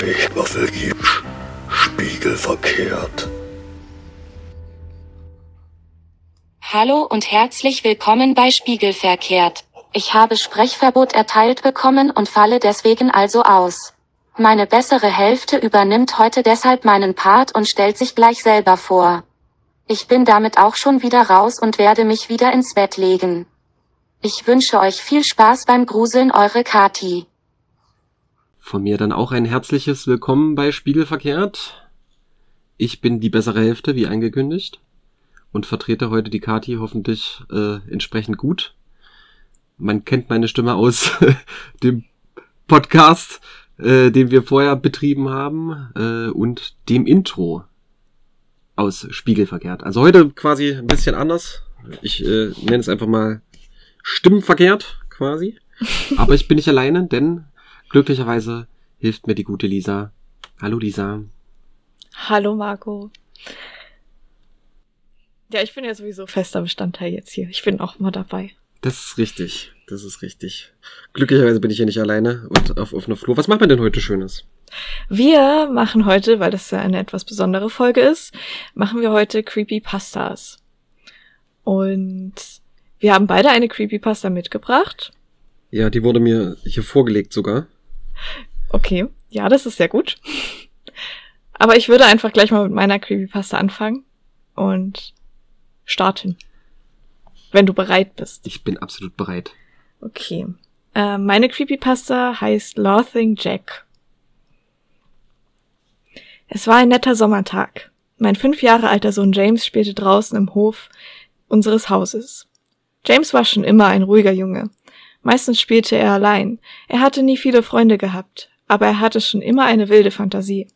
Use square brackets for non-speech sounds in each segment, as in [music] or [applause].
Eichwaffel gibt's. Spiegel verkehrt. Hallo und herzlich willkommen bei Spiegelverkehrt. Ich habe Sprechverbot erteilt bekommen und falle deswegen also aus. Meine bessere Hälfte übernimmt heute deshalb meinen Part und stellt sich gleich selber vor. Ich bin damit auch schon wieder raus und werde mich wieder ins Bett legen. Ich wünsche euch viel Spaß beim Gruseln, eure Kati. Von mir dann auch ein herzliches Willkommen bei Spiegelverkehrt. Ich bin die bessere Hälfte, wie angekündigt, und vertrete heute die Kati hoffentlich äh, entsprechend gut. Man kennt meine Stimme aus [laughs] dem Podcast, äh, den wir vorher betrieben haben, äh, und dem Intro aus Spiegelverkehrt. Also heute quasi ein bisschen anders. Ich äh, nenne es einfach mal Stimmenverkehrt quasi. [laughs] Aber ich bin nicht alleine, denn glücklicherweise hilft mir die gute Lisa. Hallo Lisa. Hallo Marco. Ja, ich bin ja sowieso fester Bestandteil jetzt hier. Ich bin auch mal dabei. Das ist richtig. Das ist richtig. Glücklicherweise bin ich hier nicht alleine und auf offener Flur. Was macht man denn heute Schönes? Wir machen heute, weil das ja eine etwas besondere Folge ist, machen wir heute Creepypastas. Und wir haben beide eine Creepypasta mitgebracht. Ja, die wurde mir hier vorgelegt sogar. Okay, ja, das ist sehr gut. Aber ich würde einfach gleich mal mit meiner Creepypasta anfangen und starten. Wenn du bereit bist. Ich bin absolut bereit. Okay. Äh, meine Creepypasta heißt Laughing Jack. Es war ein netter Sommertag. Mein fünf Jahre alter Sohn James spielte draußen im Hof unseres Hauses. James war schon immer ein ruhiger Junge. Meistens spielte er allein. Er hatte nie viele Freunde gehabt, aber er hatte schon immer eine wilde Fantasie.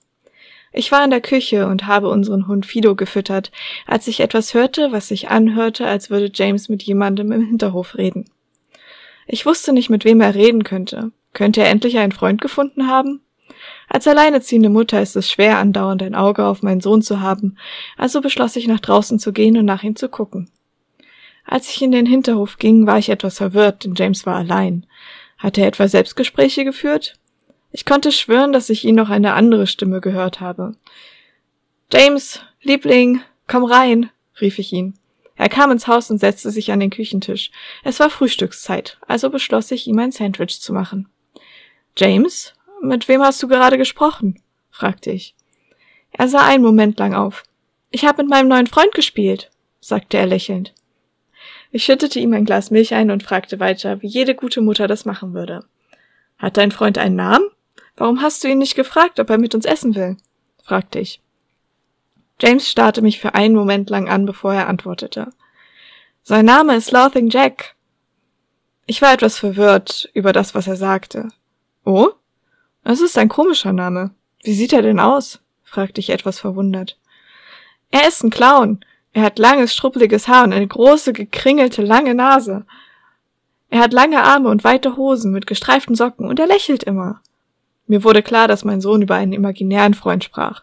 Ich war in der Küche und habe unseren Hund Fido gefüttert, als ich etwas hörte, was sich anhörte, als würde James mit jemandem im Hinterhof reden. Ich wusste nicht, mit wem er reden könnte. Könnte er endlich einen Freund gefunden haben? Als alleineziehende Mutter ist es schwer, andauernd ein Auge auf meinen Sohn zu haben, also beschloss ich nach draußen zu gehen und nach ihm zu gucken. Als ich in den Hinterhof ging, war ich etwas verwirrt, denn James war allein. Hatte er etwa Selbstgespräche geführt? Ich konnte schwören, dass ich ihn noch eine andere Stimme gehört habe. James, Liebling, komm rein, rief ich ihn. Er kam ins Haus und setzte sich an den Küchentisch. Es war Frühstückszeit, also beschloss ich, ihm ein Sandwich zu machen. James, mit wem hast du gerade gesprochen? fragte ich. Er sah einen Moment lang auf. Ich habe mit meinem neuen Freund gespielt, sagte er lächelnd. Ich schüttete ihm ein Glas Milch ein und fragte weiter, wie jede gute Mutter das machen würde. Hat dein Freund einen Namen? Warum hast du ihn nicht gefragt, ob er mit uns essen will? fragte ich. James starrte mich für einen Moment lang an, bevor er antwortete. Sein Name ist Laughing Jack. Ich war etwas verwirrt über das, was er sagte. Oh? Das ist ein komischer Name. Wie sieht er denn aus? fragte ich etwas verwundert. Er ist ein Clown. Er hat langes, struppeliges Haar und eine große, gekringelte, lange Nase. Er hat lange Arme und weite Hosen mit gestreiften Socken und er lächelt immer. Mir wurde klar, dass mein Sohn über einen imaginären Freund sprach.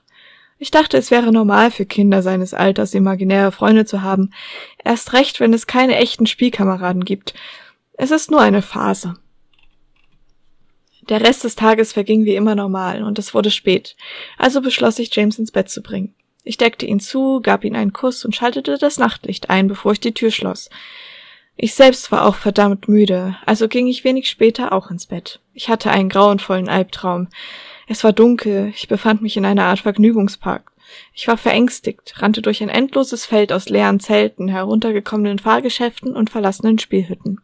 Ich dachte, es wäre normal für Kinder seines Alters, imaginäre Freunde zu haben, erst recht, wenn es keine echten Spielkameraden gibt. Es ist nur eine Phase. Der Rest des Tages verging wie immer normal, und es wurde spät, also beschloss ich, James ins Bett zu bringen. Ich deckte ihn zu, gab ihm einen Kuss und schaltete das Nachtlicht ein, bevor ich die Tür schloss. Ich selbst war auch verdammt müde, also ging ich wenig später auch ins Bett. Ich hatte einen grauenvollen Albtraum. Es war dunkel, ich befand mich in einer Art Vergnügungspark. Ich war verängstigt, rannte durch ein endloses Feld aus leeren Zelten, heruntergekommenen Fahrgeschäften und verlassenen Spielhütten.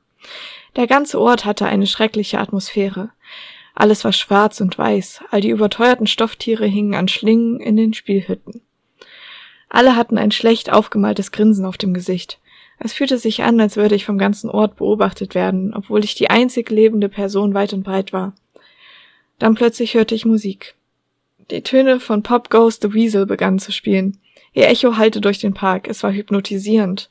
Der ganze Ort hatte eine schreckliche Atmosphäre. Alles war schwarz und weiß, all die überteuerten Stofftiere hingen an Schlingen in den Spielhütten. Alle hatten ein schlecht aufgemaltes Grinsen auf dem Gesicht. Es fühlte sich an, als würde ich vom ganzen Ort beobachtet werden, obwohl ich die einzig lebende Person weit und breit war. Dann plötzlich hörte ich Musik. Die Töne von Pop Goes the Weasel begannen zu spielen. Ihr Echo hallte durch den Park, es war hypnotisierend.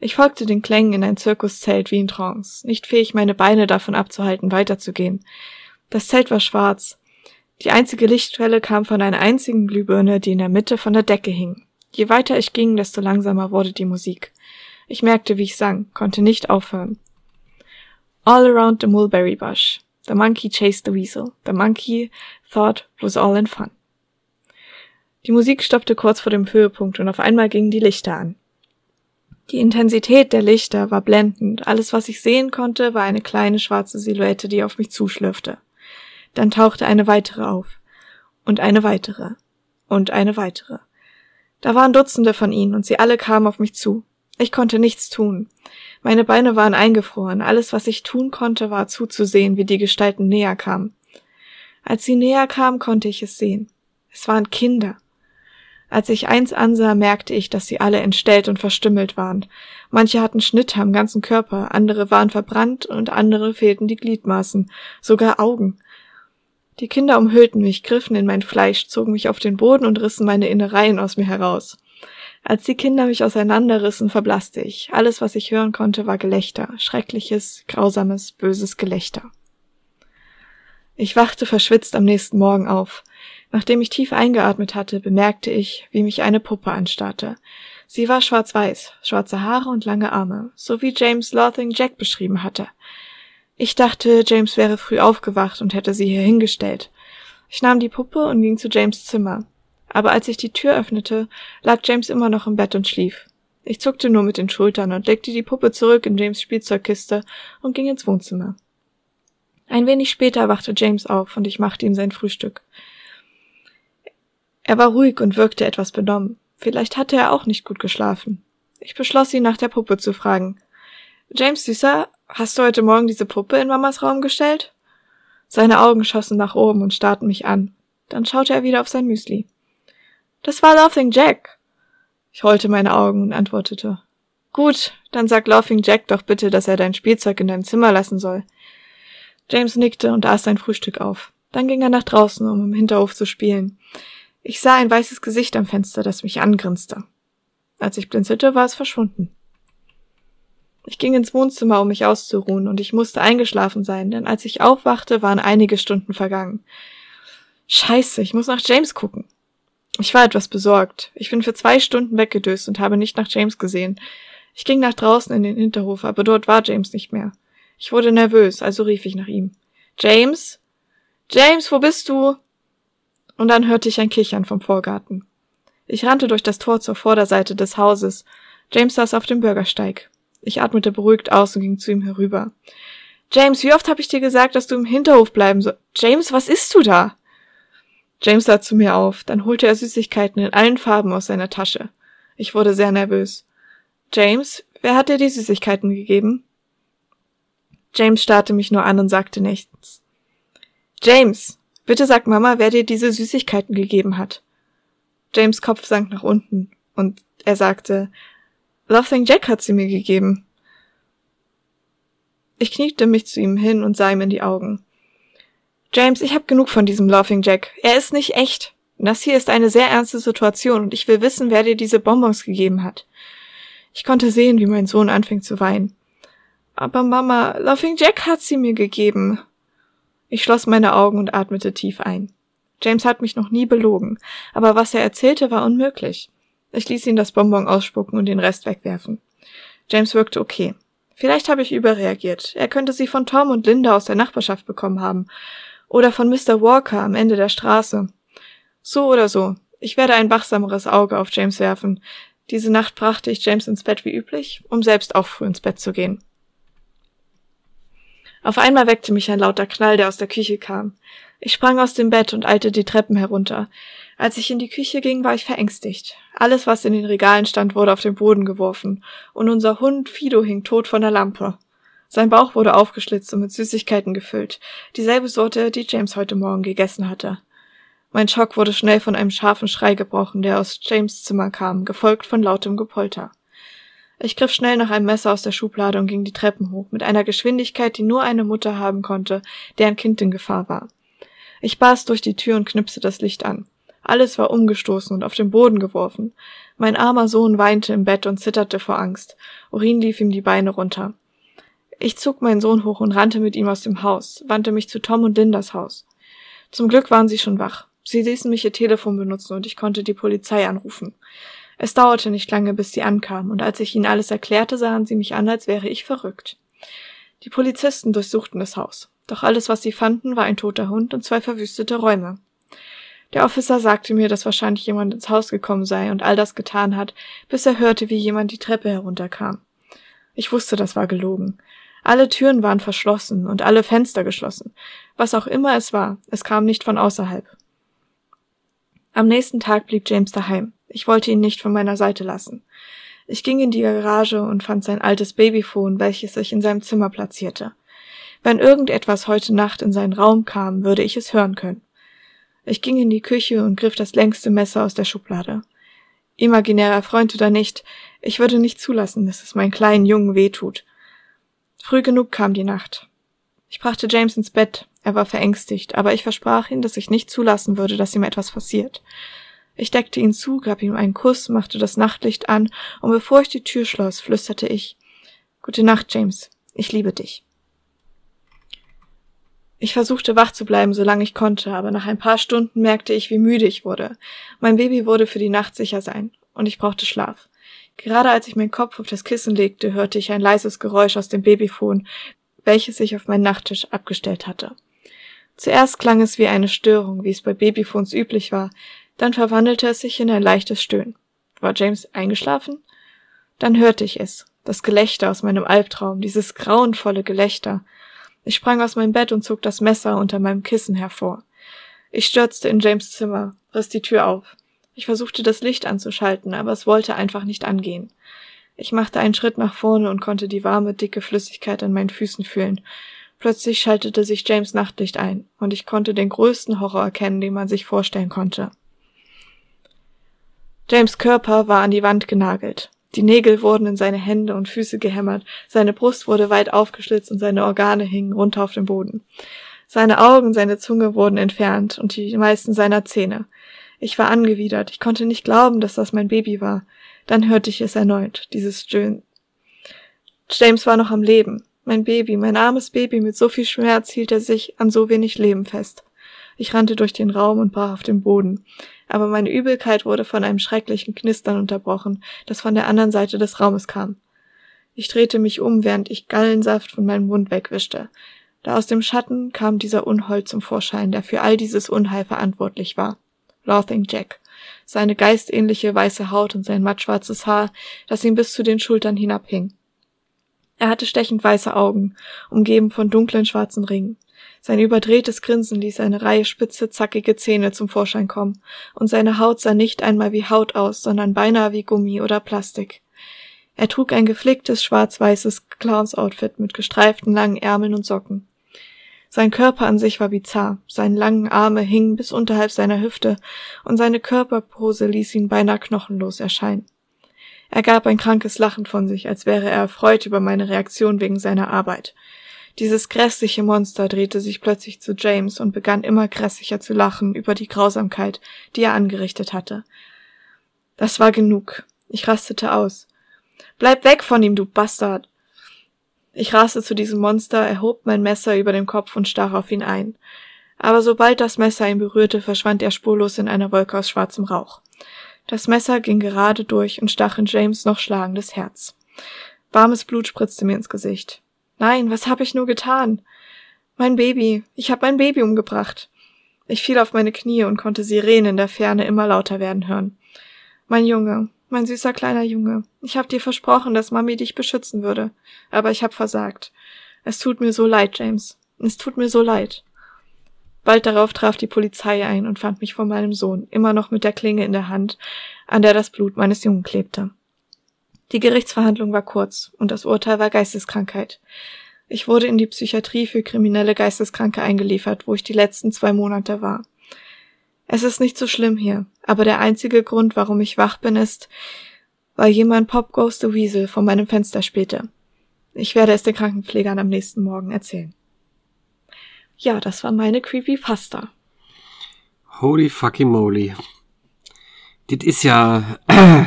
Ich folgte den Klängen in ein Zirkuszelt wie in Trance, nicht fähig, meine Beine davon abzuhalten, weiterzugehen. Das Zelt war schwarz. Die einzige Lichtquelle kam von einer einzigen Glühbirne, die in der Mitte von der Decke hing. Je weiter ich ging, desto langsamer wurde die Musik. Ich merkte, wie ich sang, konnte nicht aufhören. All around the mulberry bush. The monkey chased the weasel. The monkey thought was all in fun. Die Musik stoppte kurz vor dem Höhepunkt und auf einmal gingen die Lichter an. Die Intensität der Lichter war blendend. Alles, was ich sehen konnte, war eine kleine schwarze Silhouette, die auf mich zuschlürfte. Dann tauchte eine weitere auf. Und eine weitere. Und eine weitere. Da waren Dutzende von ihnen und sie alle kamen auf mich zu. Ich konnte nichts tun. Meine Beine waren eingefroren. Alles, was ich tun konnte, war zuzusehen, wie die Gestalten näher kamen. Als sie näher kamen, konnte ich es sehen. Es waren Kinder. Als ich eins ansah, merkte ich, dass sie alle entstellt und verstümmelt waren. Manche hatten Schnitte am ganzen Körper, andere waren verbrannt und andere fehlten die Gliedmaßen, sogar Augen. Die Kinder umhüllten mich, griffen in mein Fleisch, zogen mich auf den Boden und rissen meine Innereien aus mir heraus. Als die Kinder mich auseinanderrissen, verblasste ich. Alles, was ich hören konnte, war Gelächter, schreckliches, grausames, böses Gelächter. Ich wachte verschwitzt am nächsten Morgen auf. Nachdem ich tief eingeatmet hatte, bemerkte ich, wie mich eine Puppe anstarrte. Sie war schwarz-weiß, schwarze Haare und lange Arme, so wie James Lothing Jack beschrieben hatte. Ich dachte, James wäre früh aufgewacht und hätte sie hier hingestellt. Ich nahm die Puppe und ging zu James Zimmer. Aber als ich die Tür öffnete, lag James immer noch im Bett und schlief. Ich zuckte nur mit den Schultern und legte die Puppe zurück in James Spielzeugkiste und ging ins Wohnzimmer. Ein wenig später wachte James auf und ich machte ihm sein Frühstück. Er war ruhig und wirkte etwas benommen. Vielleicht hatte er auch nicht gut geschlafen. Ich beschloss, ihn nach der Puppe zu fragen. James, Süßer, hast du heute Morgen diese Puppe in Mamas Raum gestellt? Seine Augen schossen nach oben und starrten mich an. Dann schaute er wieder auf sein Müsli. Das war Laughing Jack. Ich rollte meine Augen und antwortete. Gut, dann sag Laughing Jack doch bitte, dass er dein Spielzeug in deinem Zimmer lassen soll. James nickte und aß sein Frühstück auf. Dann ging er nach draußen, um im Hinterhof zu spielen. Ich sah ein weißes Gesicht am Fenster, das mich angrinste. Als ich blinzelte, war es verschwunden. Ich ging ins Wohnzimmer, um mich auszuruhen, und ich musste eingeschlafen sein, denn als ich aufwachte, waren einige Stunden vergangen. Scheiße, ich muss nach James gucken. Ich war etwas besorgt. Ich bin für zwei Stunden weggedöst und habe nicht nach James gesehen. Ich ging nach draußen in den Hinterhof, aber dort war James nicht mehr. Ich wurde nervös, also rief ich nach ihm. James? James, wo bist du? und dann hörte ich ein Kichern vom Vorgarten. Ich rannte durch das Tor zur Vorderseite des Hauses. James saß auf dem Bürgersteig. Ich atmete beruhigt aus und ging zu ihm herüber. James, wie oft habe ich dir gesagt, dass du im Hinterhof bleiben sollst? James, was isst du da? James sah zu mir auf, dann holte er Süßigkeiten in allen Farben aus seiner Tasche. Ich wurde sehr nervös. James, wer hat dir die Süßigkeiten gegeben? James starrte mich nur an und sagte nichts. James, Bitte sag Mama, wer dir diese Süßigkeiten gegeben hat. James Kopf sank nach unten und er sagte, Laughing Jack hat sie mir gegeben. Ich kniete mich zu ihm hin und sah ihm in die Augen. James, ich hab genug von diesem Laughing Jack. Er ist nicht echt. Das hier ist eine sehr ernste Situation und ich will wissen, wer dir diese Bonbons gegeben hat. Ich konnte sehen, wie mein Sohn anfing zu weinen. Aber Mama, Laughing Jack hat sie mir gegeben. Ich schloss meine Augen und atmete tief ein. James hat mich noch nie belogen, aber was er erzählte, war unmöglich. Ich ließ ihn das Bonbon ausspucken und den Rest wegwerfen. James wirkte okay. Vielleicht habe ich überreagiert. Er könnte sie von Tom und Linda aus der Nachbarschaft bekommen haben. Oder von Mr. Walker am Ende der Straße. So oder so. Ich werde ein wachsameres Auge auf James werfen. Diese Nacht brachte ich James ins Bett wie üblich, um selbst auch früh ins Bett zu gehen. Auf einmal weckte mich ein lauter Knall, der aus der Küche kam. Ich sprang aus dem Bett und eilte die Treppen herunter. Als ich in die Küche ging, war ich verängstigt. Alles, was in den Regalen stand, wurde auf den Boden geworfen, und unser Hund Fido hing tot von der Lampe. Sein Bauch wurde aufgeschlitzt und mit Süßigkeiten gefüllt, dieselbe Sorte, die James heute Morgen gegessen hatte. Mein Schock wurde schnell von einem scharfen Schrei gebrochen, der aus James Zimmer kam, gefolgt von lautem Gepolter. Ich griff schnell nach einem Messer aus der Schublade und ging die Treppen hoch, mit einer Geschwindigkeit, die nur eine Mutter haben konnte, deren Kind in Gefahr war. Ich barst durch die Tür und knipste das Licht an. Alles war umgestoßen und auf den Boden geworfen. Mein armer Sohn weinte im Bett und zitterte vor Angst. Urin lief ihm die Beine runter. Ich zog meinen Sohn hoch und rannte mit ihm aus dem Haus, wandte mich zu Tom und Lindas Haus. Zum Glück waren sie schon wach. Sie ließen mich ihr Telefon benutzen und ich konnte die Polizei anrufen. Es dauerte nicht lange, bis sie ankamen, und als ich ihnen alles erklärte, sahen sie mich an, als wäre ich verrückt. Die Polizisten durchsuchten das Haus. Doch alles, was sie fanden, war ein toter Hund und zwei verwüstete Räume. Der Officer sagte mir, dass wahrscheinlich jemand ins Haus gekommen sei und all das getan hat, bis er hörte, wie jemand die Treppe herunterkam. Ich wusste, das war gelogen. Alle Türen waren verschlossen und alle Fenster geschlossen. Was auch immer es war, es kam nicht von außerhalb. Am nächsten Tag blieb James daheim. Ich wollte ihn nicht von meiner Seite lassen. Ich ging in die Garage und fand sein altes Babyphone, welches sich in seinem Zimmer platzierte. Wenn irgendetwas heute Nacht in seinen Raum kam, würde ich es hören können. Ich ging in die Küche und griff das längste Messer aus der Schublade. Imaginärer Freund oder nicht, ich würde nicht zulassen, dass es meinen kleinen Jungen wehtut. Früh genug kam die Nacht. Ich brachte James ins Bett. Er war verängstigt, aber ich versprach ihm, dass ich nicht zulassen würde, dass ihm etwas passiert. Ich deckte ihn zu, gab ihm einen Kuss, machte das Nachtlicht an, und bevor ich die Tür schloss, flüsterte ich Gute Nacht, James. Ich liebe dich. Ich versuchte wach zu bleiben, solange ich konnte, aber nach ein paar Stunden merkte ich, wie müde ich wurde. Mein Baby wurde für die Nacht sicher sein, und ich brauchte Schlaf. Gerade als ich meinen Kopf auf das Kissen legte, hörte ich ein leises Geräusch aus dem Babyphone, welches sich auf meinen Nachttisch abgestellt hatte. Zuerst klang es wie eine Störung, wie es bei Babyphones üblich war, dann verwandelte es sich in ein leichtes Stöhnen. War James eingeschlafen? Dann hörte ich es, das Gelächter aus meinem Albtraum, dieses grauenvolle Gelächter, ich sprang aus meinem Bett und zog das Messer unter meinem Kissen hervor. Ich stürzte in James Zimmer, riss die Tür auf. Ich versuchte das Licht anzuschalten, aber es wollte einfach nicht angehen. Ich machte einen Schritt nach vorne und konnte die warme, dicke Flüssigkeit an meinen Füßen fühlen. Plötzlich schaltete sich James Nachtlicht ein, und ich konnte den größten Horror erkennen, den man sich vorstellen konnte. James Körper war an die Wand genagelt. Die Nägel wurden in seine Hände und Füße gehämmert, seine Brust wurde weit aufgeschlitzt und seine Organe hingen runter auf dem Boden. Seine Augen, seine Zunge wurden entfernt und die meisten seiner Zähne. Ich war angewidert, ich konnte nicht glauben, dass das mein Baby war. Dann hörte ich es erneut, dieses Stöhnen. James war noch am Leben. Mein Baby, mein armes Baby mit so viel Schmerz hielt er sich an so wenig Leben fest. Ich rannte durch den Raum und brach auf den Boden aber meine Übelkeit wurde von einem schrecklichen Knistern unterbrochen, das von der anderen Seite des Raumes kam. Ich drehte mich um, während ich Gallensaft von meinem Mund wegwischte. Da aus dem Schatten kam dieser Unhold zum Vorschein, der für all dieses Unheil verantwortlich war. Laughing Jack. Seine geistähnliche weiße Haut und sein mattschwarzes Haar, das ihm bis zu den Schultern hinabhing. Er hatte stechend weiße Augen, umgeben von dunklen schwarzen Ringen. Sein überdrehtes Grinsen ließ eine Reihe spitze, zackige Zähne zum Vorschein kommen, und seine Haut sah nicht einmal wie Haut aus, sondern beinahe wie Gummi oder Plastik. Er trug ein geflicktes schwarz-weißes Clowns-Outfit mit gestreiften langen Ärmeln und Socken. Sein Körper an sich war bizarr, seine langen Arme hingen bis unterhalb seiner Hüfte, und seine Körperpose ließ ihn beinahe knochenlos erscheinen. Er gab ein krankes Lachen von sich, als wäre er erfreut über meine Reaktion wegen seiner Arbeit. Dieses grässliche Monster drehte sich plötzlich zu James und begann immer grässlicher zu lachen über die Grausamkeit, die er angerichtet hatte. Das war genug. Ich rastete aus. Bleib weg von ihm, du Bastard! Ich raste zu diesem Monster, erhob mein Messer über dem Kopf und stach auf ihn ein. Aber sobald das Messer ihn berührte, verschwand er spurlos in einer Wolke aus schwarzem Rauch. Das Messer ging gerade durch und stach in James noch schlagendes Herz. Warmes Blut spritzte mir ins Gesicht. Nein, was habe ich nur getan? Mein Baby. Ich habe mein Baby umgebracht. Ich fiel auf meine Knie und konnte Sirenen in der Ferne immer lauter werden hören. Mein Junge, mein süßer kleiner Junge, ich hab dir versprochen, dass Mami dich beschützen würde, aber ich hab versagt. Es tut mir so leid, James. Es tut mir so leid. Bald darauf traf die Polizei ein und fand mich vor meinem Sohn, immer noch mit der Klinge in der Hand, an der das Blut meines Jungen klebte. Die Gerichtsverhandlung war kurz und das Urteil war Geisteskrankheit. Ich wurde in die Psychiatrie für kriminelle Geisteskranke eingeliefert, wo ich die letzten zwei Monate war. Es ist nicht so schlimm hier, aber der einzige Grund, warum ich wach bin, ist, weil jemand Pop Goes the Weasel vor meinem Fenster spähte. Ich werde es den Krankenpflegern am nächsten Morgen erzählen. Ja, das war meine Creepypasta. Holy fucking moly. Das ist ja [clears throat] äh,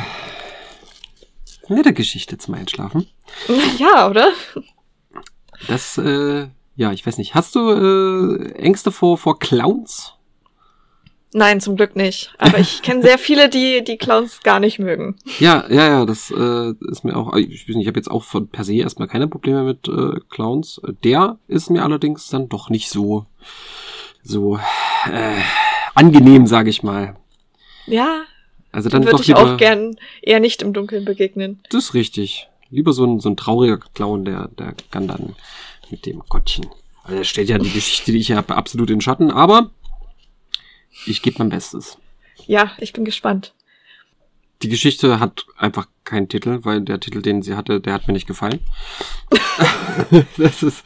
nette Geschichte zum Einschlafen. [laughs] Ja, oder? Das, äh, ja, ich weiß nicht. Hast du äh, Ängste vor, vor Clowns? Nein, zum Glück nicht. Aber ich kenne sehr viele, die die Clowns gar nicht mögen. Ja, ja, ja, das äh, ist mir auch, ich weiß nicht, ich habe jetzt auch von per se erstmal keine Probleme mit äh, Clowns. Der ist mir allerdings dann doch nicht so, so äh, angenehm, sage ich mal. Ja. Also dann würde doch ich lieber, auch gern eher nicht im Dunkeln begegnen. Das ist richtig. Lieber so ein, so ein trauriger Clown, der, der kann dann mit dem Gottchen. Also er stellt ja die Geschichte, die ich habe, absolut in Schatten, aber ich gebe mein Bestes. Ja, ich bin gespannt. Die Geschichte hat einfach keinen Titel, weil der Titel, den sie hatte, der hat mir nicht gefallen. [laughs] das ist,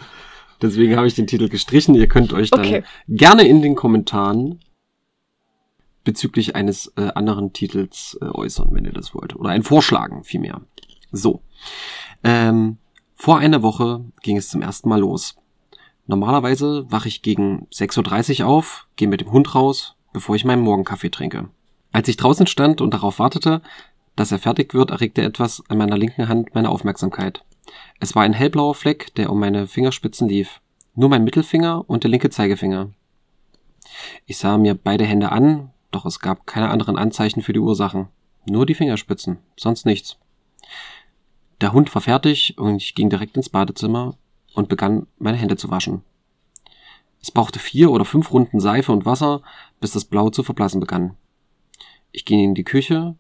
deswegen habe ich den Titel gestrichen. Ihr könnt euch dann Okay. gerne in den Kommentaren bezüglich eines äh, anderen Titels äh, äußern, wenn ihr das wollt. Oder einen vorschlagen, vielmehr. So. Ähm, vor einer Woche ging es zum ersten Mal los. Normalerweise wache ich gegen 6.30 Uhr auf, gehe mit dem Hund raus, bevor ich meinen Morgenkaffee trinke. Als ich draußen stand und darauf wartete, dass er fertig wird, erregte etwas an meiner linken Hand meine Aufmerksamkeit. Es war ein hellblauer Fleck, der um meine Fingerspitzen lief. Nur mein Mittelfinger und der linke Zeigefinger. Ich sah mir beide Hände an, doch es gab keine anderen Anzeichen für die Ursachen. Nur die Fingerspitzen, sonst nichts. Der Hund war fertig und ich ging direkt ins Badezimmer und begann meine Hände zu waschen. Es brauchte vier oder fünf Runden Seife und Wasser, bis das Blau zu verblassen begann. Ich ging in die Küche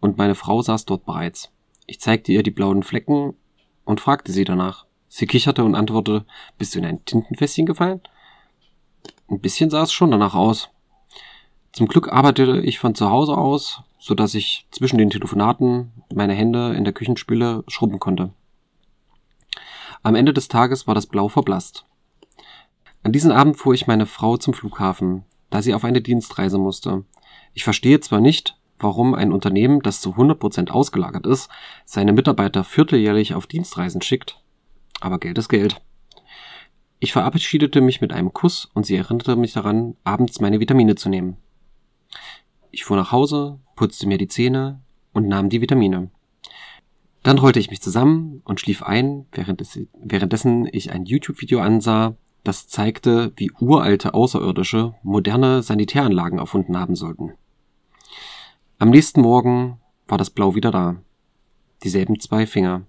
und meine Frau saß dort bereits. Ich zeigte ihr die blauen Flecken und fragte sie danach. Sie kicherte und antwortete, bist du in ein Tintenfässchen gefallen? Ein bisschen sah es schon danach aus. Zum Glück arbeitete ich von zu Hause aus, so dass ich zwischen den Telefonaten meine Hände in der Küchenspüle schrubben konnte. Am Ende des Tages war das Blau verblasst. An diesem Abend fuhr ich meine Frau zum Flughafen, da sie auf eine Dienstreise musste. Ich verstehe zwar nicht, warum ein Unternehmen, das zu 100% ausgelagert ist, seine Mitarbeiter vierteljährlich auf Dienstreisen schickt, aber Geld ist Geld. Ich verabschiedete mich mit einem Kuss und sie erinnerte mich daran, abends meine Vitamine zu nehmen. Ich fuhr nach Hause, putzte mir die Zähne und nahm die Vitamine. Dann rollte ich mich zusammen und schlief ein, während es, währenddessen ich ein YouTube-Video ansah, das zeigte, wie uralte Außerirdische moderne Sanitäranlagen erfunden haben sollten. Am nächsten Morgen war das Blau wieder da. Dieselben zwei Finger.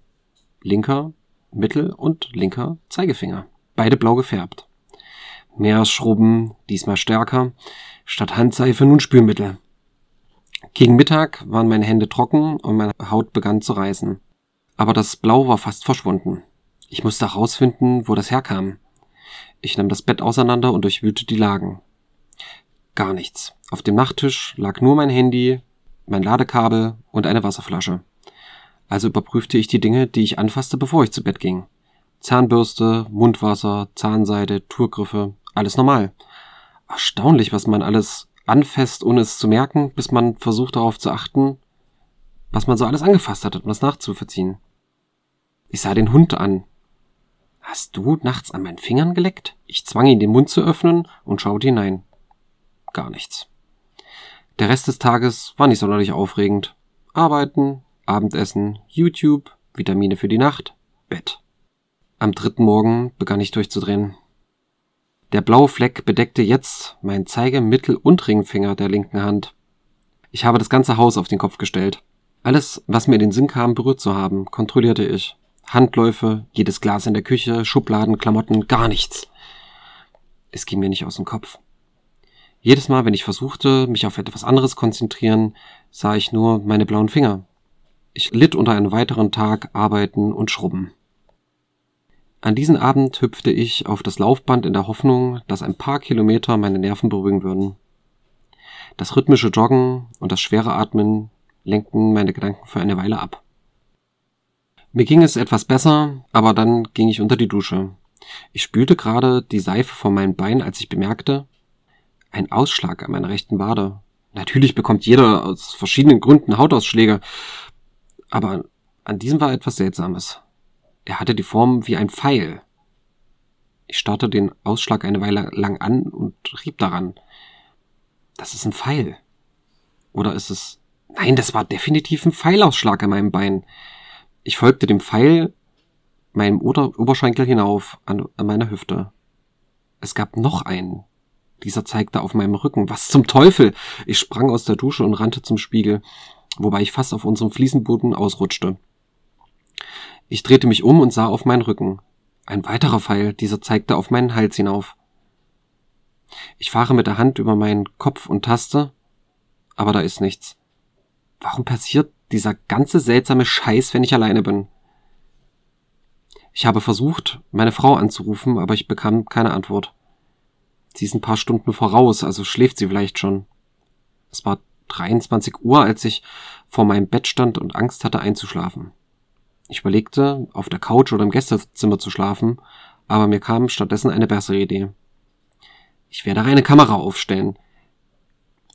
Linker, Mittel- und linker Zeigefinger. Beide blau gefärbt. Meeresschrubben, diesmal stärker, statt Handseife nun Spülmittel. Gegen Mittag waren meine Hände trocken und meine Haut begann zu reißen. Aber das Blau war fast verschwunden. Ich musste herausfinden, wo das herkam. Ich nahm das Bett auseinander und durchwühlte die Lagen. Gar nichts. Auf dem Nachttisch lag nur mein Handy, mein Ladekabel und eine Wasserflasche. Also überprüfte ich die Dinge, die ich anfasste, bevor ich zu Bett ging. Zahnbürste, Mundwasser, Zahnseide, Tourgriffe, alles normal. Erstaunlich, was man alles anfasst, ohne es zu merken, bis man versucht darauf zu achten, was man so alles angefasst hat, um das nachzuvollziehen. Ich sah den Hund an. Hast du nachts an meinen Fingern geleckt? Ich zwang ihn, den Mund zu öffnen und schaute hinein. Gar nichts. Der Rest des Tages war nicht sonderlich aufregend. Arbeiten, Abendessen, YouTube, Vitamine für die Nacht, Bett. Am dritten Morgen begann ich durchzudrehen. Der blaue Fleck bedeckte jetzt meinen Zeige-, Mittel- und Ringfinger der linken Hand. Ich habe das ganze Haus auf den Kopf gestellt. Alles, was mir in den Sinn kam, berührt zu haben, kontrollierte ich. Handläufe, jedes Glas in der Küche, Schubladen, Klamotten, gar nichts. Es ging mir nicht aus dem Kopf. Jedes Mal, wenn ich versuchte, mich auf etwas anderes konzentrieren, sah ich nur meine blauen Finger. Ich litt unter einem weiteren Tag Arbeiten und Schrubben. An diesem Abend hüpfte ich auf das Laufband in der Hoffnung, dass ein paar Kilometer meine Nerven beruhigen würden. Das rhythmische Joggen und das schwere Atmen lenkten meine Gedanken für eine Weile ab. Mir ging es etwas besser, aber dann ging ich unter die Dusche. Ich spülte gerade die Seife vor meinem Bein, als ich bemerkte, ein Ausschlag an meiner rechten Wade. Natürlich bekommt jeder aus verschiedenen Gründen Hautausschläge, aber an diesem war etwas Seltsames. Er hatte die Form wie ein Pfeil. Ich starrte den Ausschlag eine Weile lang an und rieb daran. Das ist ein Pfeil. Oder ist es... Nein, das war definitiv ein Pfeilausschlag an meinem Bein. Ich folgte dem Pfeil meinem Ober Oberschenkel hinauf an, an meiner Hüfte. Es gab noch einen. Dieser zeigte auf meinem Rücken. Was zum Teufel? Ich sprang aus der Dusche und rannte zum Spiegel, wobei ich fast auf unserem Fliesenboden ausrutschte. Ich drehte mich um und sah auf meinen Rücken. Ein weiterer Pfeil, dieser zeigte auf meinen Hals hinauf. Ich fahre mit der Hand über meinen Kopf und taste, aber da ist nichts. Warum passiert dieser ganze seltsame Scheiß, wenn ich alleine bin? Ich habe versucht, meine Frau anzurufen, aber ich bekam keine Antwort. Sie ist ein paar Stunden voraus, also schläft sie vielleicht schon. Es war 23 Uhr, als ich vor meinem Bett stand und Angst hatte einzuschlafen. Ich überlegte, auf der Couch oder im Gästezimmer zu schlafen, aber mir kam stattdessen eine bessere Idee. Ich werde eine Kamera aufstellen.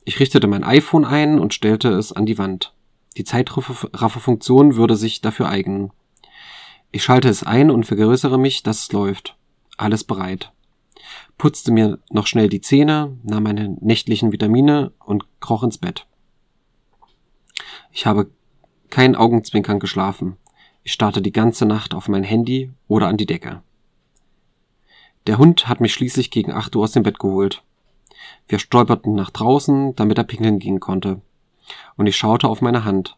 Ich richtete mein iPhone ein und stellte es an die Wand. Die Zeitrafferfunktion würde sich dafür eignen. Ich schalte es ein und vergrößere mich, dass es läuft. Alles bereit. Putzte mir noch schnell die Zähne, nahm meine nächtlichen Vitamine und kroch ins Bett. Ich habe kein Augenzwinkern geschlafen. Ich starrte die ganze Nacht auf mein Handy oder an die Decke. Der Hund hat mich schließlich gegen acht Uhr aus dem Bett geholt. Wir stolperten nach draußen, damit er pinkeln gehen konnte. Und ich schaute auf meine Hand.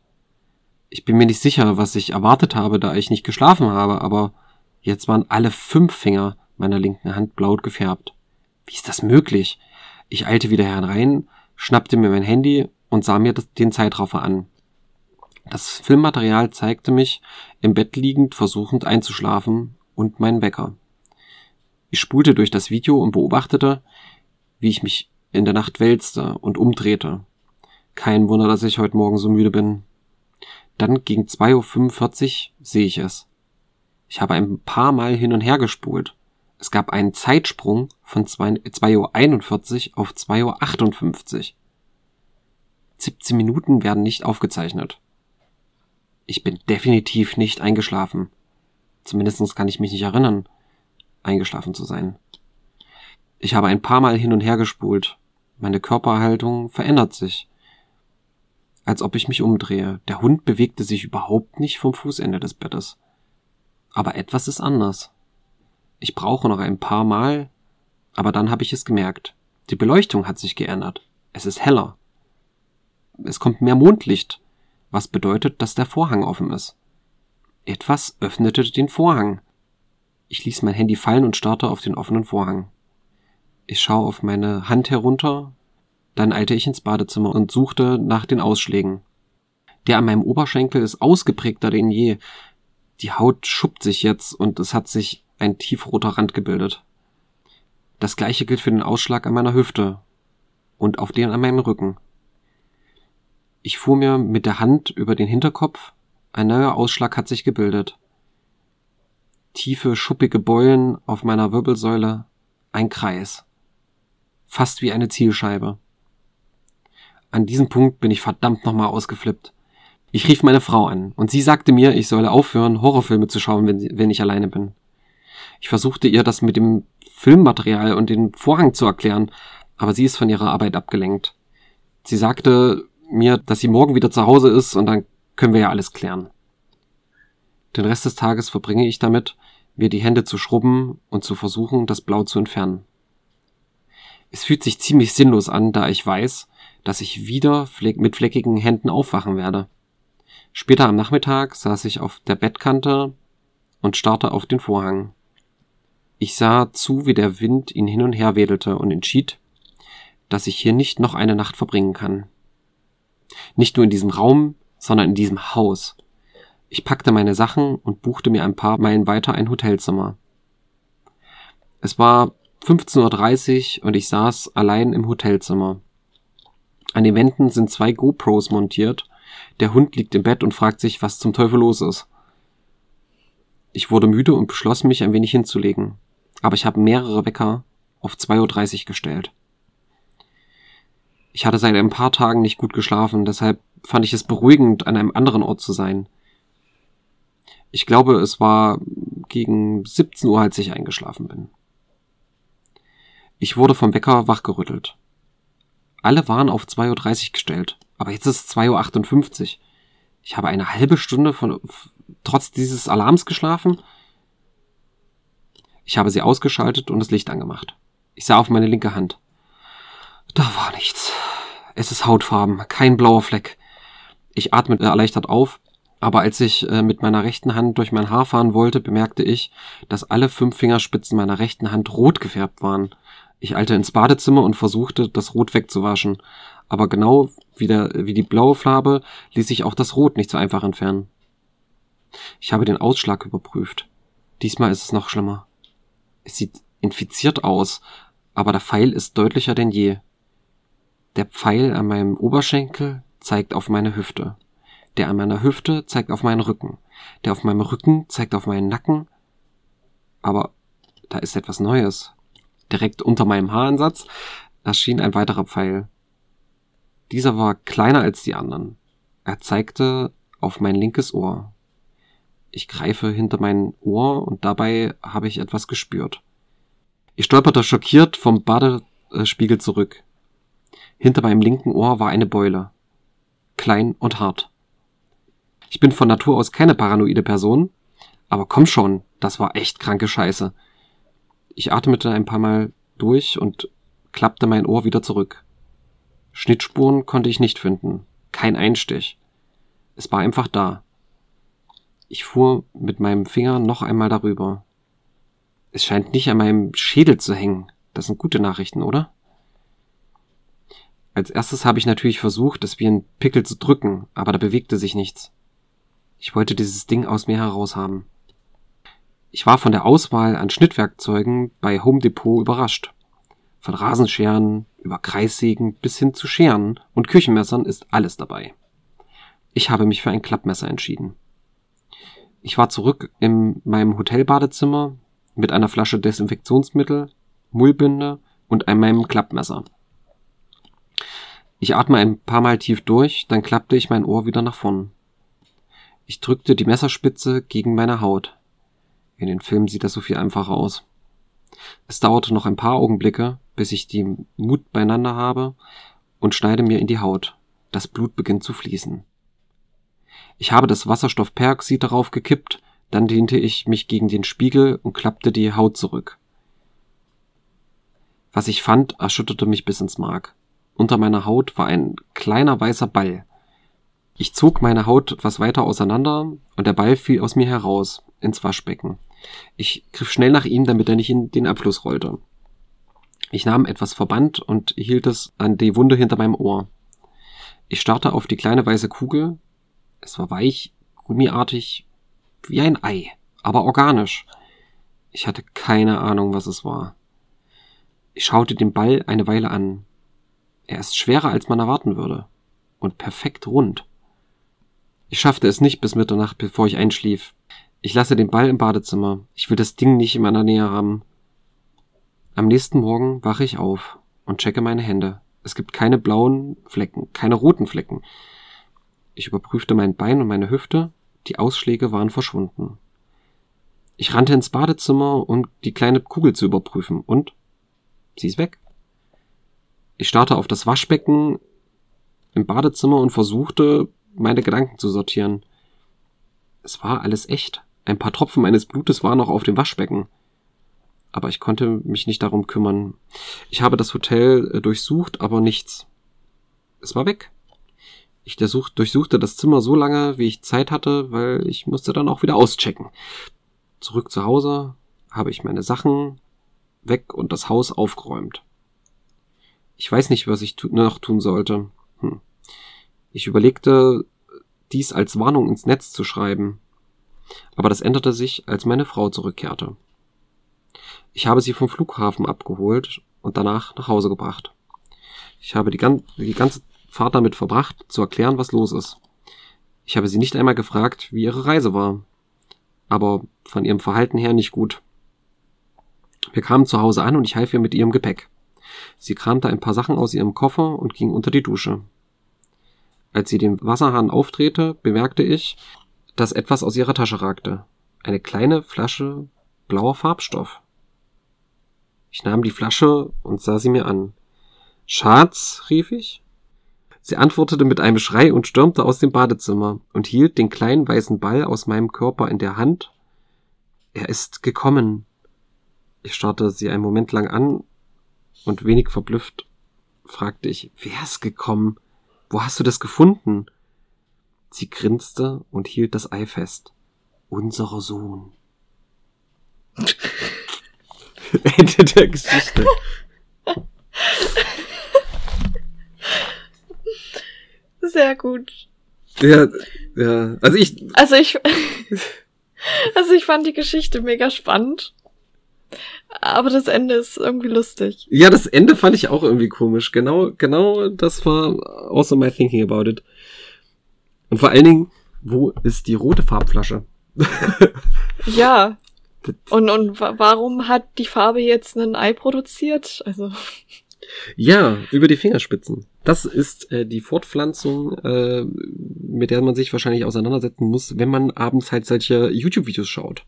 Ich bin mir nicht sicher, was ich erwartet habe, da ich nicht geschlafen habe, aber jetzt waren alle fünf Finger meiner linken Hand blau gefärbt. Wie ist das möglich? Ich eilte wieder herein, schnappte mir mein Handy und sah mir den Zeitraffer an. Das Filmmaterial zeigte mich im Bett liegend versuchend einzuschlafen und meinen Wecker. Ich spulte durch das Video und beobachtete, wie ich mich in der Nacht wälzte und umdrehte. Kein Wunder, dass ich heute Morgen so müde bin. Dann gegen 2.45 Uhr sehe ich es. Ich habe ein paar Mal hin und her gespult. Es gab einen Zeitsprung von 2.41 Uhr auf 2.58 Uhr. 17 Minuten werden nicht aufgezeichnet. Ich bin definitiv nicht eingeschlafen. Zumindest kann ich mich nicht erinnern, eingeschlafen zu sein. Ich habe ein paar Mal hin und her gespult. Meine Körperhaltung verändert sich als ob ich mich umdrehe. Der Hund bewegte sich überhaupt nicht vom Fußende des Bettes. Aber etwas ist anders. Ich brauche noch ein paar Mal, aber dann habe ich es gemerkt. Die Beleuchtung hat sich geändert. Es ist heller. Es kommt mehr Mondlicht, was bedeutet, dass der Vorhang offen ist. Etwas öffnete den Vorhang. Ich ließ mein Handy fallen und starrte auf den offenen Vorhang. Ich schaue auf meine Hand herunter, dann eilte ich ins Badezimmer und suchte nach den Ausschlägen. Der an meinem Oberschenkel ist ausgeprägter denn je. Die Haut schuppt sich jetzt und es hat sich ein tiefroter Rand gebildet. Das gleiche gilt für den Ausschlag an meiner Hüfte und auf den an meinem Rücken. Ich fuhr mir mit der Hand über den Hinterkopf, ein neuer Ausschlag hat sich gebildet. Tiefe, schuppige Beulen auf meiner Wirbelsäule, ein Kreis. Fast wie eine Zielscheibe. An diesem Punkt bin ich verdammt nochmal ausgeflippt. Ich rief meine Frau an und sie sagte mir, ich solle aufhören, Horrorfilme zu schauen, wenn, wenn ich alleine bin. Ich versuchte ihr das mit dem Filmmaterial und den Vorhang zu erklären, aber sie ist von ihrer Arbeit abgelenkt. Sie sagte mir, dass sie morgen wieder zu Hause ist und dann können wir ja alles klären. Den Rest des Tages verbringe ich damit, mir die Hände zu schrubben und zu versuchen, das Blau zu entfernen. Es fühlt sich ziemlich sinnlos an, da ich weiß, dass ich wieder mit fleckigen Händen aufwachen werde. Später am Nachmittag saß ich auf der Bettkante und starrte auf den Vorhang. Ich sah zu, wie der Wind ihn hin und her wedelte und entschied, dass ich hier nicht noch eine Nacht verbringen kann. Nicht nur in diesem Raum, sondern in diesem Haus. Ich packte meine Sachen und buchte mir ein paar Meilen weiter ein Hotelzimmer. Es war 15.30 Uhr und ich saß allein im Hotelzimmer. An den Wänden sind zwei GoPros montiert. Der Hund liegt im Bett und fragt sich, was zum Teufel los ist. Ich wurde müde und beschloss mich ein wenig hinzulegen. Aber ich habe mehrere Wecker auf 2.30 Uhr gestellt. Ich hatte seit ein paar Tagen nicht gut geschlafen, deshalb fand ich es beruhigend, an einem anderen Ort zu sein. Ich glaube, es war gegen 17 Uhr, als ich eingeschlafen bin. Ich wurde vom Wecker wachgerüttelt. Alle waren auf 2.30 Uhr gestellt. Aber jetzt ist es 2.58 Uhr. Ich habe eine halbe Stunde von, trotz dieses Alarms geschlafen. Ich habe sie ausgeschaltet und das Licht angemacht. Ich sah auf meine linke Hand. Da war nichts. Es ist Hautfarben, kein blauer Fleck. Ich atmete erleichtert auf, aber als ich äh, mit meiner rechten Hand durch mein Haar fahren wollte, bemerkte ich, dass alle fünf Fingerspitzen meiner rechten Hand rot gefärbt waren. Ich eilte ins Badezimmer und versuchte, das Rot wegzuwaschen. Aber genau wie, der, wie die blaue Farbe ließ sich auch das Rot nicht so einfach entfernen. Ich habe den Ausschlag überprüft. Diesmal ist es noch schlimmer. Es sieht infiziert aus, aber der Pfeil ist deutlicher denn je. Der Pfeil an meinem Oberschenkel zeigt auf meine Hüfte. Der an meiner Hüfte zeigt auf meinen Rücken. Der auf meinem Rücken zeigt auf meinen Nacken. Aber da ist etwas Neues. Direkt unter meinem Haaransatz erschien ein weiterer Pfeil. Dieser war kleiner als die anderen. Er zeigte auf mein linkes Ohr. Ich greife hinter mein Ohr und dabei habe ich etwas gespürt. Ich stolperte schockiert vom Badespiegel zurück. Hinter meinem linken Ohr war eine Beule. Klein und hart. Ich bin von Natur aus keine paranoide Person, aber komm schon, das war echt kranke Scheiße. Ich atmete ein paar Mal durch und klappte mein Ohr wieder zurück. Schnittspuren konnte ich nicht finden. Kein Einstich. Es war einfach da. Ich fuhr mit meinem Finger noch einmal darüber. Es scheint nicht an meinem Schädel zu hängen. Das sind gute Nachrichten, oder? Als erstes habe ich natürlich versucht, es wie ein Pickel zu drücken, aber da bewegte sich nichts. Ich wollte dieses Ding aus mir heraus haben. Ich war von der Auswahl an Schnittwerkzeugen bei Home Depot überrascht. Von Rasenscheren über Kreissägen bis hin zu Scheren und Küchenmessern ist alles dabei. Ich habe mich für ein Klappmesser entschieden. Ich war zurück in meinem Hotelbadezimmer mit einer Flasche Desinfektionsmittel, Mullbinde und einem Klappmesser. Ich atme ein paar Mal tief durch, dann klappte ich mein Ohr wieder nach vorn. Ich drückte die Messerspitze gegen meine Haut. In den Filmen sieht das so viel einfacher aus. Es dauerte noch ein paar Augenblicke, bis ich die Mut beieinander habe und schneide mir in die Haut. Das Blut beginnt zu fließen. Ich habe das Wasserstoffperoxid darauf gekippt, dann dehnte ich mich gegen den Spiegel und klappte die Haut zurück. Was ich fand, erschütterte mich bis ins Mark. Unter meiner Haut war ein kleiner weißer Ball. Ich zog meine Haut etwas weiter auseinander und der Ball fiel aus mir heraus ins Waschbecken. Ich griff schnell nach ihm, damit er nicht in den Abfluss rollte. Ich nahm etwas Verband und hielt es an die Wunde hinter meinem Ohr. Ich starrte auf die kleine weiße Kugel. Es war weich, gummiartig, wie ein Ei, aber organisch. Ich hatte keine Ahnung, was es war. Ich schaute den Ball eine Weile an. Er ist schwerer, als man erwarten würde. Und perfekt rund. Ich schaffte es nicht bis Mitternacht, bevor ich einschlief. Ich lasse den Ball im Badezimmer. Ich will das Ding nicht in meiner Nähe haben. Am nächsten Morgen wache ich auf und checke meine Hände. Es gibt keine blauen Flecken, keine roten Flecken. Ich überprüfte mein Bein und meine Hüfte. Die Ausschläge waren verschwunden. Ich rannte ins Badezimmer, um die kleine Kugel zu überprüfen. Und sie ist weg. Ich starrte auf das Waschbecken im Badezimmer und versuchte, meine Gedanken zu sortieren. Es war alles echt. Ein paar Tropfen meines Blutes waren noch auf dem Waschbecken. Aber ich konnte mich nicht darum kümmern. Ich habe das Hotel äh, durchsucht, aber nichts. Es war weg. Ich durchsuchte das Zimmer so lange, wie ich Zeit hatte, weil ich musste dann auch wieder auschecken. Zurück zu Hause habe ich meine Sachen weg und das Haus aufgeräumt. Ich weiß nicht, was ich noch tun sollte. Hm. Ich überlegte, dies als Warnung ins Netz zu schreiben. Aber das änderte sich, als meine Frau zurückkehrte. Ich habe sie vom Flughafen abgeholt und danach nach Hause gebracht. Ich habe die, gan die ganze Fahrt damit verbracht, zu erklären, was los ist. Ich habe sie nicht einmal gefragt, wie ihre Reise war. Aber von ihrem Verhalten her nicht gut. Wir kamen zu Hause an und ich half ihr mit ihrem Gepäck. Sie kramte ein paar Sachen aus ihrem Koffer und ging unter die Dusche. Als sie den Wasserhahn aufdrehte, bemerkte ich, dass etwas aus ihrer Tasche ragte. Eine kleine Flasche blauer Farbstoff. Ich nahm die Flasche und sah sie mir an. Schatz, rief ich. Sie antwortete mit einem Schrei und stürmte aus dem Badezimmer und hielt den kleinen weißen Ball aus meinem Körper in der Hand. Er ist gekommen. Ich starrte sie einen Moment lang an und wenig verblüfft fragte ich, wer ist gekommen? Wo hast du das gefunden? Sie grinste und hielt das Ei fest. Unser Sohn. [laughs] Ende der Geschichte. Sehr gut. Ja, ja. Also ich, Also ich, [laughs] also ich fand die Geschichte mega spannend. Aber das Ende ist irgendwie lustig. ja, das Ende fand ich auch irgendwie komisch. Genau, genau das war also my thinking about it. Und vor allen Dingen, wo ist die rote Farbflasche? [laughs] Ja. Und, und wa- warum hat die Farbe jetzt ein Ei produziert? Also, Ja, über die Fingerspitzen. Das ist äh, die Fortpflanzung, äh, mit der man sich wahrscheinlich auseinandersetzen muss, wenn man abends halt solche YouTube-Videos schaut.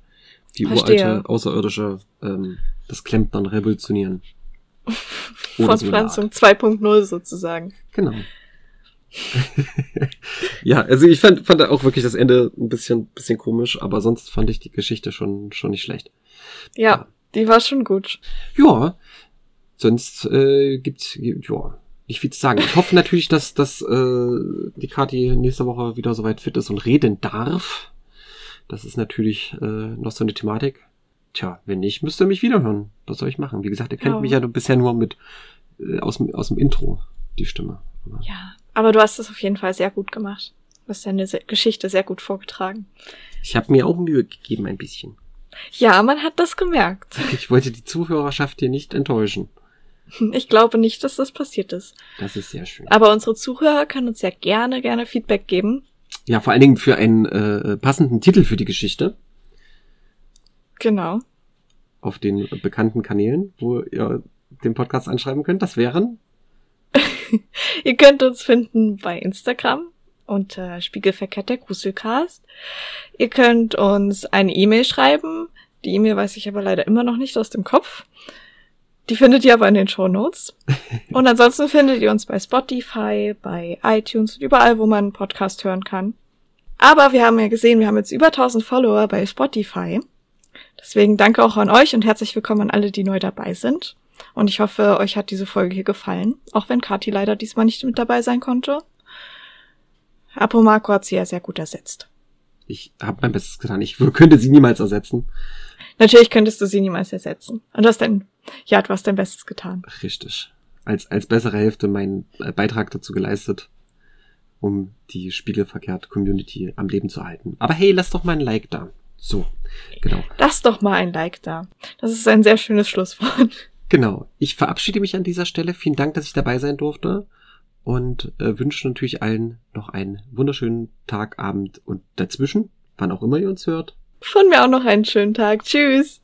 Die Verstehe. uralte Außerirdische ähm, das Klempnern revolutionieren. [laughs] So Fortpflanzung 2.0 sozusagen. Genau. [laughs] ja, also ich fand, fand auch wirklich das Ende ein bisschen, bisschen komisch, aber sonst fand ich die Geschichte schon, schon nicht schlecht. Ja, die war schon gut. Ja, sonst äh, gibt's ja nicht viel zu sagen. Ich hoffe natürlich, dass, dass äh, die Kathi nächste Woche wieder soweit fit ist und reden darf. Das ist natürlich äh, noch so eine Thematik. Tja, wenn nicht, müsst ihr mich wiederhören. Was soll ich machen? Wie gesagt, ihr kennt Ja. mich ja bisher nur mit äh, aus, dem, aus dem Intro, die Stimme. Ja. Aber du hast es auf jeden Fall sehr gut gemacht. Du hast deine Geschichte sehr gut vorgetragen. Ich habe mir auch Mühe gegeben, ein bisschen. Ja, man hat das gemerkt. [laughs] Ich wollte die Zuhörerschaft hier nicht enttäuschen. Ich glaube nicht, dass das passiert ist. Das ist sehr schön. Aber unsere Zuhörer können uns ja gerne, gerne Feedback geben. Ja, vor allen Dingen für einen äh, passenden Titel für die Geschichte Genau. auf den bekannten Kanälen, wo ihr den Podcast anschreiben könnt. Das wären [laughs] Ihr könnt uns finden bei Instagram unter Spiegelverkehrt der Gruselcast. Ihr könnt uns eine E-Mail schreiben. Die E-Mail weiß ich aber leider immer noch nicht aus dem Kopf. Die findet ihr aber in den Show Notes. [laughs] Und ansonsten findet ihr uns bei Spotify, bei iTunes und überall, wo man einen Podcast hören kann. Aber wir haben ja gesehen, wir haben jetzt über 1000 Follower bei Spotify. Deswegen danke auch an euch und herzlich willkommen an alle, die neu dabei sind. Und ich hoffe, euch hat diese Folge hier gefallen, auch wenn Kathi leider diesmal nicht mit dabei sein konnte. Apomarco hat sie ja sehr gut ersetzt. Ich habe mein Bestes getan. Ich könnte sie niemals ersetzen. Natürlich könntest du sie niemals ersetzen. Und du hast dein, ja, du hast dein Bestes getan. Richtig. Als, als bessere Hälfte meinen äh, Beitrag dazu geleistet, um die spiegelverkehrt Community am Leben zu halten. Aber hey, lass doch mal ein Like da. So, genau. Lass doch mal ein Like da. Das ist ein sehr schönes Schlusswort. Genau. Ich verabschiede mich an dieser Stelle. Vielen Dank, dass ich dabei sein durfte. Und äh, wünsche natürlich allen noch einen wunderschönen Tag, Abend und dazwischen, wann auch immer ihr uns hört. Von mir auch noch einen schönen Tag. Tschüss.